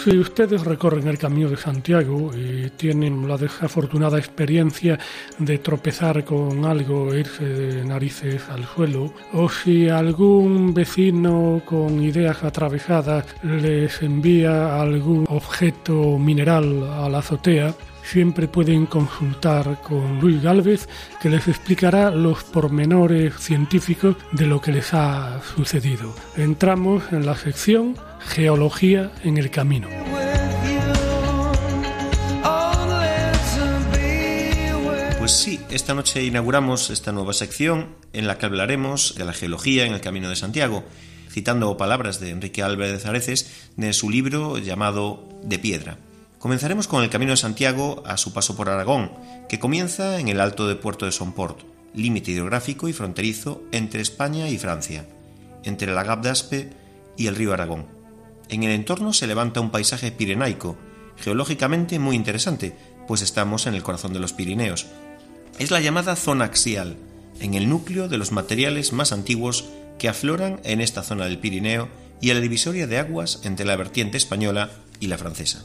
Si ustedes recorren el Camino de Santiago y tienen la desafortunada experiencia de tropezar con algo, irse de narices al suelo, o si algún vecino con ideas atravesadas les envía algún objeto mineral a la azotea, siempre pueden consultar con Luis Galvez, que les explicará los pormenores científicos de lo que les ha sucedido. Entramos en la sección Geología en el Camino. Pues sí, esta noche inauguramos esta nueva sección en la que hablaremos de la geología en el Camino de Santiago, citando palabras de Enrique Álvarez Areces de su libro llamado De Piedra. Comenzaremos con el Camino de Santiago a su paso por Aragón, que comienza en el Alto de Puerto de Somport, límite hidrográfico y fronterizo entre España y Francia, entre la Gap d'Aspe y el río Aragón. En el entorno se levanta un paisaje pirenaico, geológicamente muy interesante, pues estamos en el corazón de los Pirineos. Es la llamada zona axial, en el núcleo de los materiales más antiguos que afloran en esta zona del Pirineo y a la divisoria de aguas entre la vertiente española y la francesa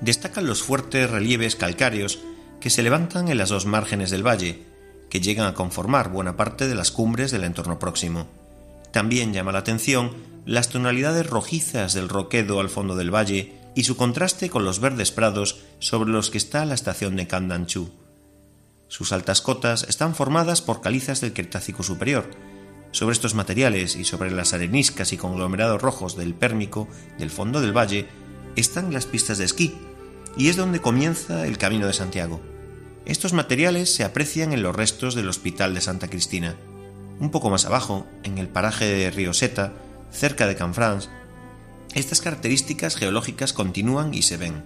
destacan los fuertes relieves calcáreos que se levantan en las dos márgenes del valle, que llegan a conformar buena parte de las cumbres del entorno próximo. También llama la atención las tonalidades rojizas del roquedo al fondo del valle y su contraste con los verdes prados sobre los que está la estación de Candanchú. Sus altas cotas están formadas por calizas del Cretácico superior. Sobre estos materiales y sobre las areniscas y conglomerados rojos del Pérmico del fondo del valle están las pistas de esquí, y es donde comienza el Camino de Santiago. Estos materiales se aprecian en los restos del Hospital de Santa Cristina. Un poco más abajo, en el paraje de Río Seta, cerca de Canfrance, estas características geológicas continúan y se ven.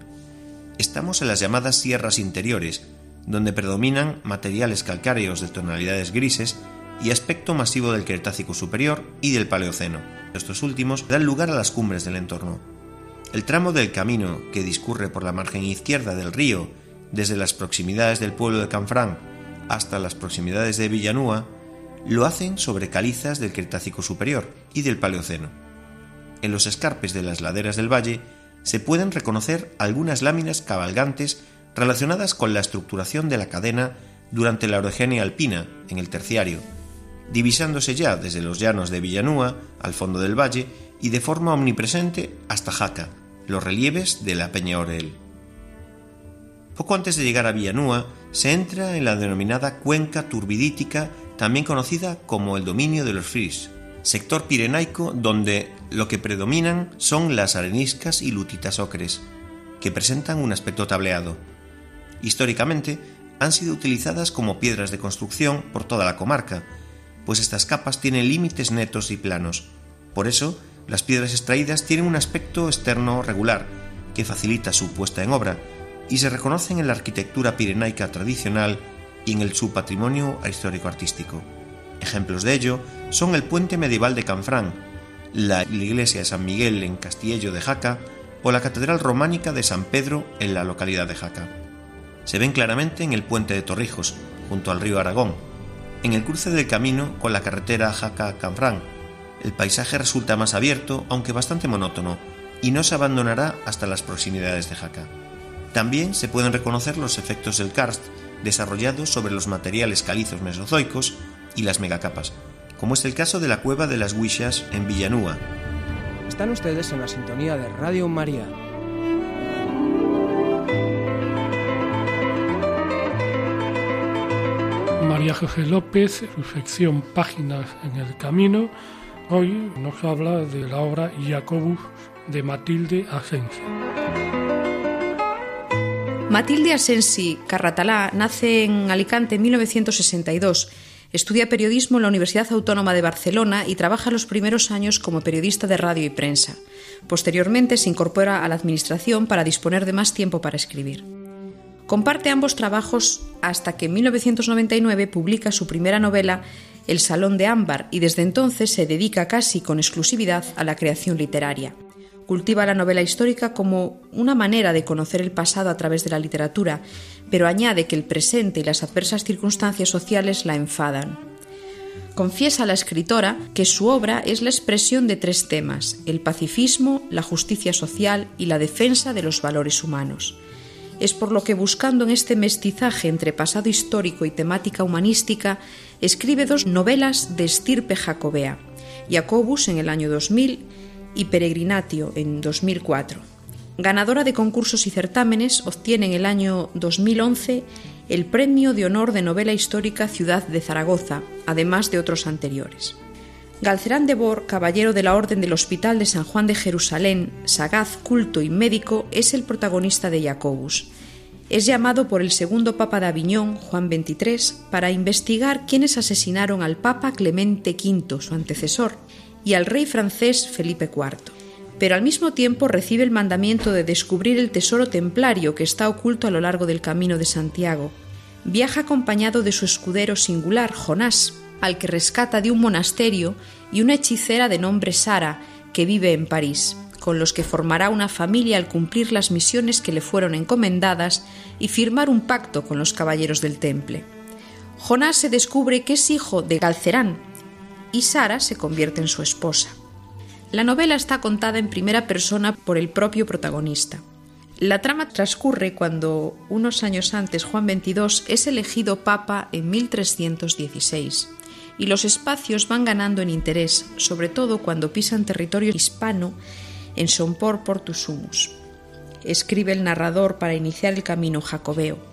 Estamos en las llamadas sierras interiores, donde predominan materiales calcáreos de tonalidades grises y aspecto masivo del Cretácico superior y del Paleoceno. Estos últimos dan lugar a las cumbres del entorno. El tramo del camino que discurre por la margen izquierda del río, desde las proximidades del pueblo de Canfrán hasta las proximidades de Villanúa, lo hacen sobre calizas del Cretácico superior y del Paleoceno. En los escarpes de las laderas del valle se pueden reconocer algunas láminas cabalgantes relacionadas con la estructuración de la cadena durante la orogenia alpina en el terciario, divisándose ya desde los llanos de Villanúa al fondo del valle y de forma omnipresente hasta Jaca, los relieves de la Peña Orel. Poco antes de llegar a Villanúa, se entra en la denominada cuenca turbidítica, también conocida como el dominio de los Fris, sector pirenaico donde lo que predominan son las areniscas y lutitas ocres, que presentan un aspecto tableado. Históricamente, han sido utilizadas como piedras de construcción por toda la comarca, pues estas capas tienen límites netos y planos. Por eso, las piedras extraídas tienen un aspecto externo regular, que facilita su puesta en obra, y se reconocen en la arquitectura pirenaica tradicional y en el su patrimonio histórico-artístico. Ejemplos de ello son el puente medieval de Canfrán, la iglesia de San Miguel en Castillo de Jaca o la catedral románica de San Pedro en la localidad de Jaca. Se ven claramente en el puente de Torrijos, junto al río Aragón, en el cruce del camino con la carretera Jaca-Canfrán. El paisaje resulta más abierto, aunque bastante monótono, y no se abandonará hasta las proximidades de Jaca. También se pueden reconocer los efectos del karst desarrollados sobre los materiales calizos mesozoicos y las megacapas, como es el caso de la cueva de las Huishas en Villanúa. Están ustedes en la sintonía de Radio María. María José López, su sección Páginas en el Camino, hoy nos habla de la obra Jacobus de Matilde Asensi. Matilde Asensi Carratalá nace en Alicante en 1962. Estudia periodismo en la Universidad Autónoma de Barcelona y trabaja los primeros años como periodista de radio y prensa. Posteriormente se incorpora a la Administración para disponer de más tiempo para escribir. Comparte ambos trabajos hasta que en 1999 publica su primera novela El Salón de Ámbar y desde entonces se dedica casi con exclusividad a la creación literaria. Cultiva la novela histórica como una manera de conocer el pasado a través de la literatura, pero añade que el presente y las adversas circunstancias sociales la enfadan. Confiesa la escritora que su obra es la expresión de tres temas, el pacifismo, la justicia social y la defensa de los valores humanos. Es por lo que buscando en este mestizaje entre pasado histórico y temática humanística, escribe dos novelas de estirpe jacobea, Jacobus en el año 2000 y Peregrinatio en 2004. Ganadora de concursos y certámenes, obtiene en el año 2011 el Premio de Honor de Novela Histórica Ciudad de Zaragoza, además de otros anteriores. Galcerán de Bor, caballero de la Orden del Hospital de San Juan de Jerusalén, sagaz, culto y médico, es el protagonista de Jacobus. Es llamado por el segundo Papa de Aviñón, Juan XXIII, para investigar quiénes asesinaron al Papa Clemente V, su antecesor, y al rey francés Felipe IV. Pero al mismo tiempo recibe el mandamiento de descubrir el tesoro templario que está oculto a lo largo del camino de Santiago. Viaja acompañado de su escudero singular, Jonás, al que rescata de un monasterio, y una hechicera de nombre Sara, que vive en París, con los que formará una familia al cumplir las misiones que le fueron encomendadas y firmar un pacto con los caballeros del Temple. Jonás se descubre que es hijo de Galcerán, y Sara se convierte en su esposa. La novela está contada en primera persona por el propio protagonista. La trama transcurre cuando, unos años antes, Juan XXII es elegido papa en 1316 y los espacios van ganando en interés, sobre todo cuando pisan territorio hispano en Sompor Portusumus. Escribe el narrador para iniciar el camino jacobeo.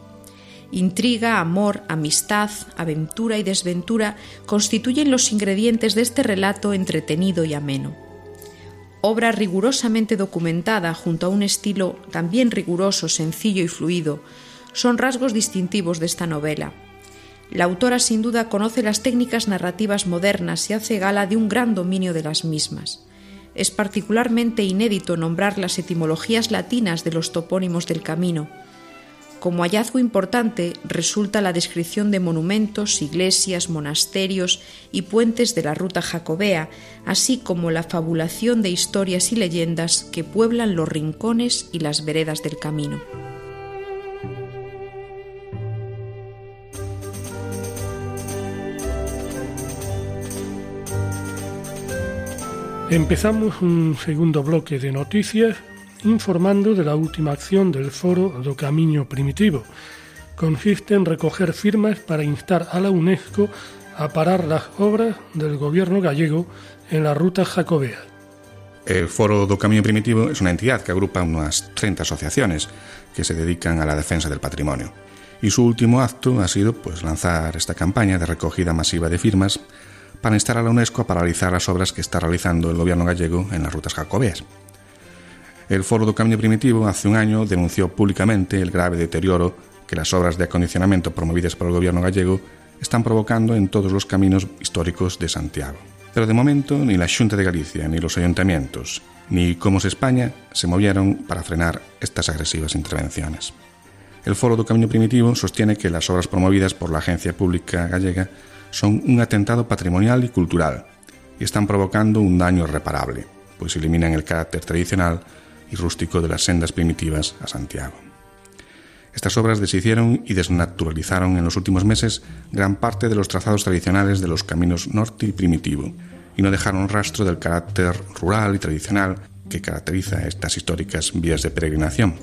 Intriga, amor, amistad, aventura y desventura constituyen los ingredientes de este relato entretenido y ameno. Obra rigurosamente documentada junto a un estilo también riguroso, sencillo y fluido, son rasgos distintivos de esta novela. La autora sin duda conoce las técnicas narrativas modernas y hace gala de un gran dominio de las mismas. Es particularmente inédito nombrar las etimologías latinas de los topónimos del camino, como hallazgo importante resulta la descripción de monumentos, iglesias, monasterios y puentes de la ruta jacobea, así como la fabulación de historias y leyendas que pueblan los rincones y las veredas del camino. Empezamos un segundo bloque de noticias informando de la última acción del Foro do Camiño Primitivo. Consiste en recoger firmas para instar a la UNESCO a parar las obras del gobierno gallego en la ruta jacobea. El Foro do Camiño Primitivo es una entidad que agrupa unas 30 asociaciones que se dedican a la defensa del patrimonio. Y su último acto ha sido pues, lanzar esta campaña de recogida masiva de firmas para instar a la UNESCO a paralizar las obras que está realizando el gobierno gallego en las rutas jacobeas. El Foro do Camiño Primitivo hace un año denunció públicamente el grave deterioro que las obras de acondicionamiento promovidas por el gobierno gallego están provocando en todos los caminos históricos de Santiago. Pero de momento ni la Xunta de Galicia, ni los ayuntamientos, ni Comos España se movieron para frenar estas agresivas intervenciones. El Foro do Camiño Primitivo sostiene que las obras promovidas por la Agencia Pública Gallega son un atentado patrimonial y cultural y están provocando un daño irreparable, pues eliminan el carácter tradicional y rústico de las sendas primitivas a Santiago. Estas obras deshicieron y desnaturalizaron en los últimos meses gran parte de los trazados tradicionales de los caminos norte y primitivo, y no dejaron rastro del carácter rural y tradicional que caracteriza estas históricas vías de peregrinación,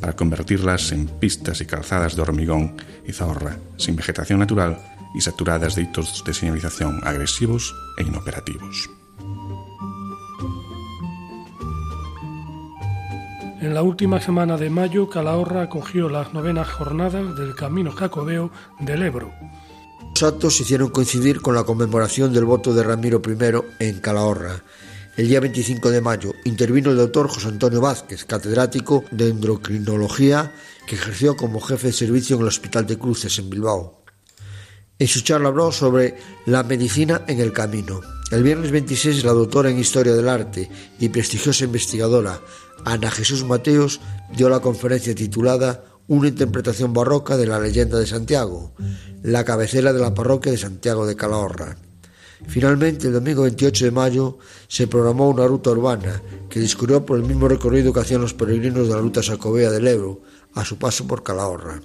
para convertirlas en pistas y calzadas de hormigón y zahorra, sin vegetación natural y saturadas de hitos de señalización agresivos e inoperativos. En la última semana de mayo, Calahorra acogió las novenas jornadas del Camino Jacobeo del Ebro. Los actos se hicieron coincidir con la conmemoración del voto de Ramiro I en Calahorra. El día 25 de mayo intervino el doctor José Antonio Vázquez, catedrático de endocrinología que ejerció como jefe de servicio en el Hospital de Cruces en Bilbao. En su charla habló sobre la medicina en el camino. El viernes 26 la doctora en Historia del Arte y prestigiosa investigadora Ana Jesús Mateos dio la conferencia titulada Una interpretación barroca de la leyenda de Santiago, la cabecera de la parroquia de Santiago de Calahorra. Finalmente, el domingo 28 de mayo se programó una ruta urbana que discurrió por el mismo recorrido que hacían los peregrinos de la ruta sacobea del Ebro a su paso por Calahorra.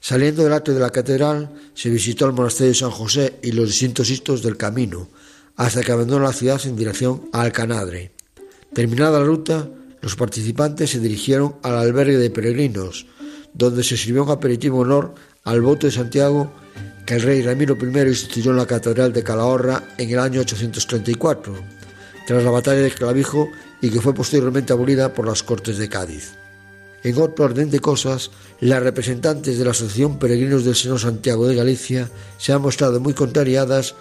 Saliendo del atrio de la catedral, se visitó el monasterio de San José y los distintos histos del camino, hasta que abandonó la ciudad en dirección a Alcanadre. Terminada la ruta, los participantes se dirigieron al albergue de peregrinos, donde se sirvió un aperitivo honor al voto de Santiago que el rey Ramiro I instituyó en la Catedral de Calahorra en el año 834, tras la batalla de Clavijo y que fue posteriormente abolida por las Cortes de Cádiz. En otro orden de cosas, las representantes de la Asociación Peregrinos del Seno Santiago de Galicia se han mostrado muy contrariadas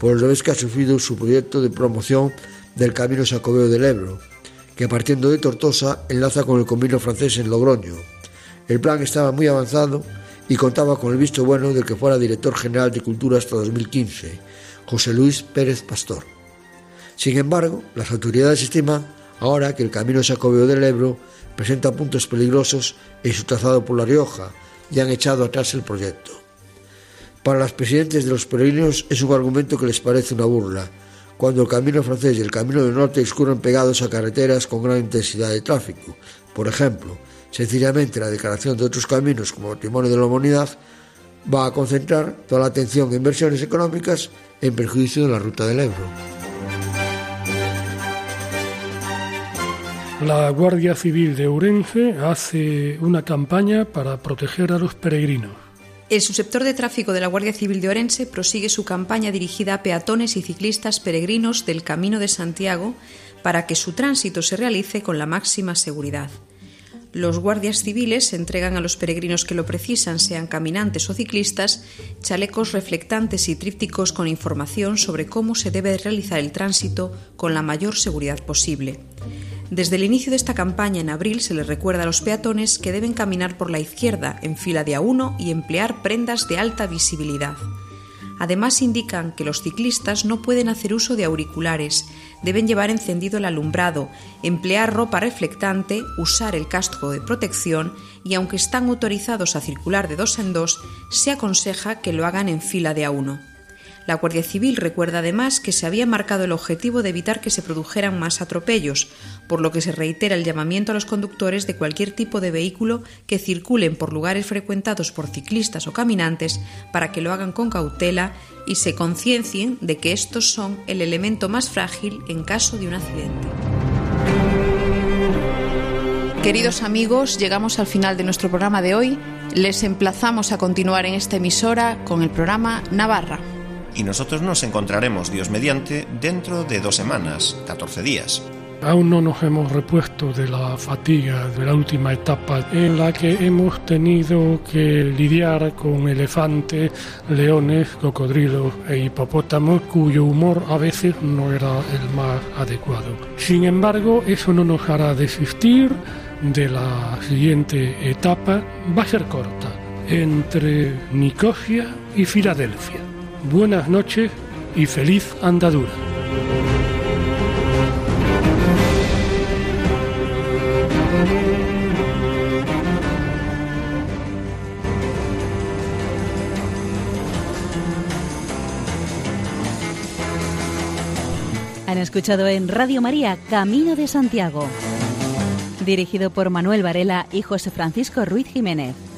por el revés que ha sufrido su proyecto de promoción del Camino Sacobeo del Ebro, que partiendo de Tortosa enlaza con el Camino francés en Logroño. El plan estaba muy avanzado y contaba con el visto bueno del que fuera director general de Cultura hasta 2015, José Luis Pérez Pastor. Sin embargo, las autoridades estiman ahora que el Camino Sacobeo del Ebro presenta puntos peligrosos en su trazado por La Rioja y han echado atrás el proyecto. Para los presidentes de los peregrinos es un argumento que les parece una burla, cuando el camino francés y el camino del norte discurren pegados a carreteras con gran intensidad de tráfico. Por ejemplo, sencillamente la declaración de otros caminos como patrimonio de la humanidad va a concentrar toda la atención en inversiones económicas en perjuicio de la ruta del Ebro. La Guardia Civil de Ourense hace una campaña para proteger a los peregrinos. El subsector de tráfico de la Guardia Civil de Orense prosigue su campaña dirigida a peatones y ciclistas peregrinos del Camino de Santiago para que su tránsito se realice con la máxima seguridad. Los guardias civiles entregan a los peregrinos que lo precisan, sean caminantes o ciclistas, chalecos reflectantes y trípticos con información sobre cómo se debe realizar el tránsito con la mayor seguridad posible. Desde el inicio de esta campaña en abril se les recuerda a los peatones que deben caminar por la izquierda en fila de a uno y emplear prendas de alta visibilidad. Además indican que los ciclistas no pueden hacer uso de auriculares, deben llevar encendido el alumbrado, emplear ropa reflectante, usar el casco de protección y aunque están autorizados a circular de dos en dos, se aconseja que lo hagan en fila de a uno. La Guardia Civil recuerda además que se había marcado el objetivo de evitar que se produjeran más atropellos, por lo que se reitera el llamamiento a los conductores de cualquier tipo de vehículo que circulen por lugares frecuentados por ciclistas o caminantes para que lo hagan con cautela y se conciencien de que estos son el elemento más frágil en caso de un accidente. Queridos amigos, llegamos al final de nuestro programa de hoy. Les emplazamos a continuar en esta emisora con el programa Navarra. Y nosotros nos encontraremos, Dios mediante, dentro de dos semanas, 14 días. Aún no nos hemos repuesto de la fatiga de la última etapa en la que hemos tenido que lidiar con elefantes, leones, cocodrilos e hipopótamos cuyo humor a veces no era el más adecuado. Sin embargo, eso no nos hará desistir de la siguiente etapa. Va a ser corta, entre Nicosia y Filadelfia. Buenas noches y feliz andadura. Han escuchado en Radio María Camino de Santiago, dirigido por Manuel Varela y José Francisco Ruiz Jiménez.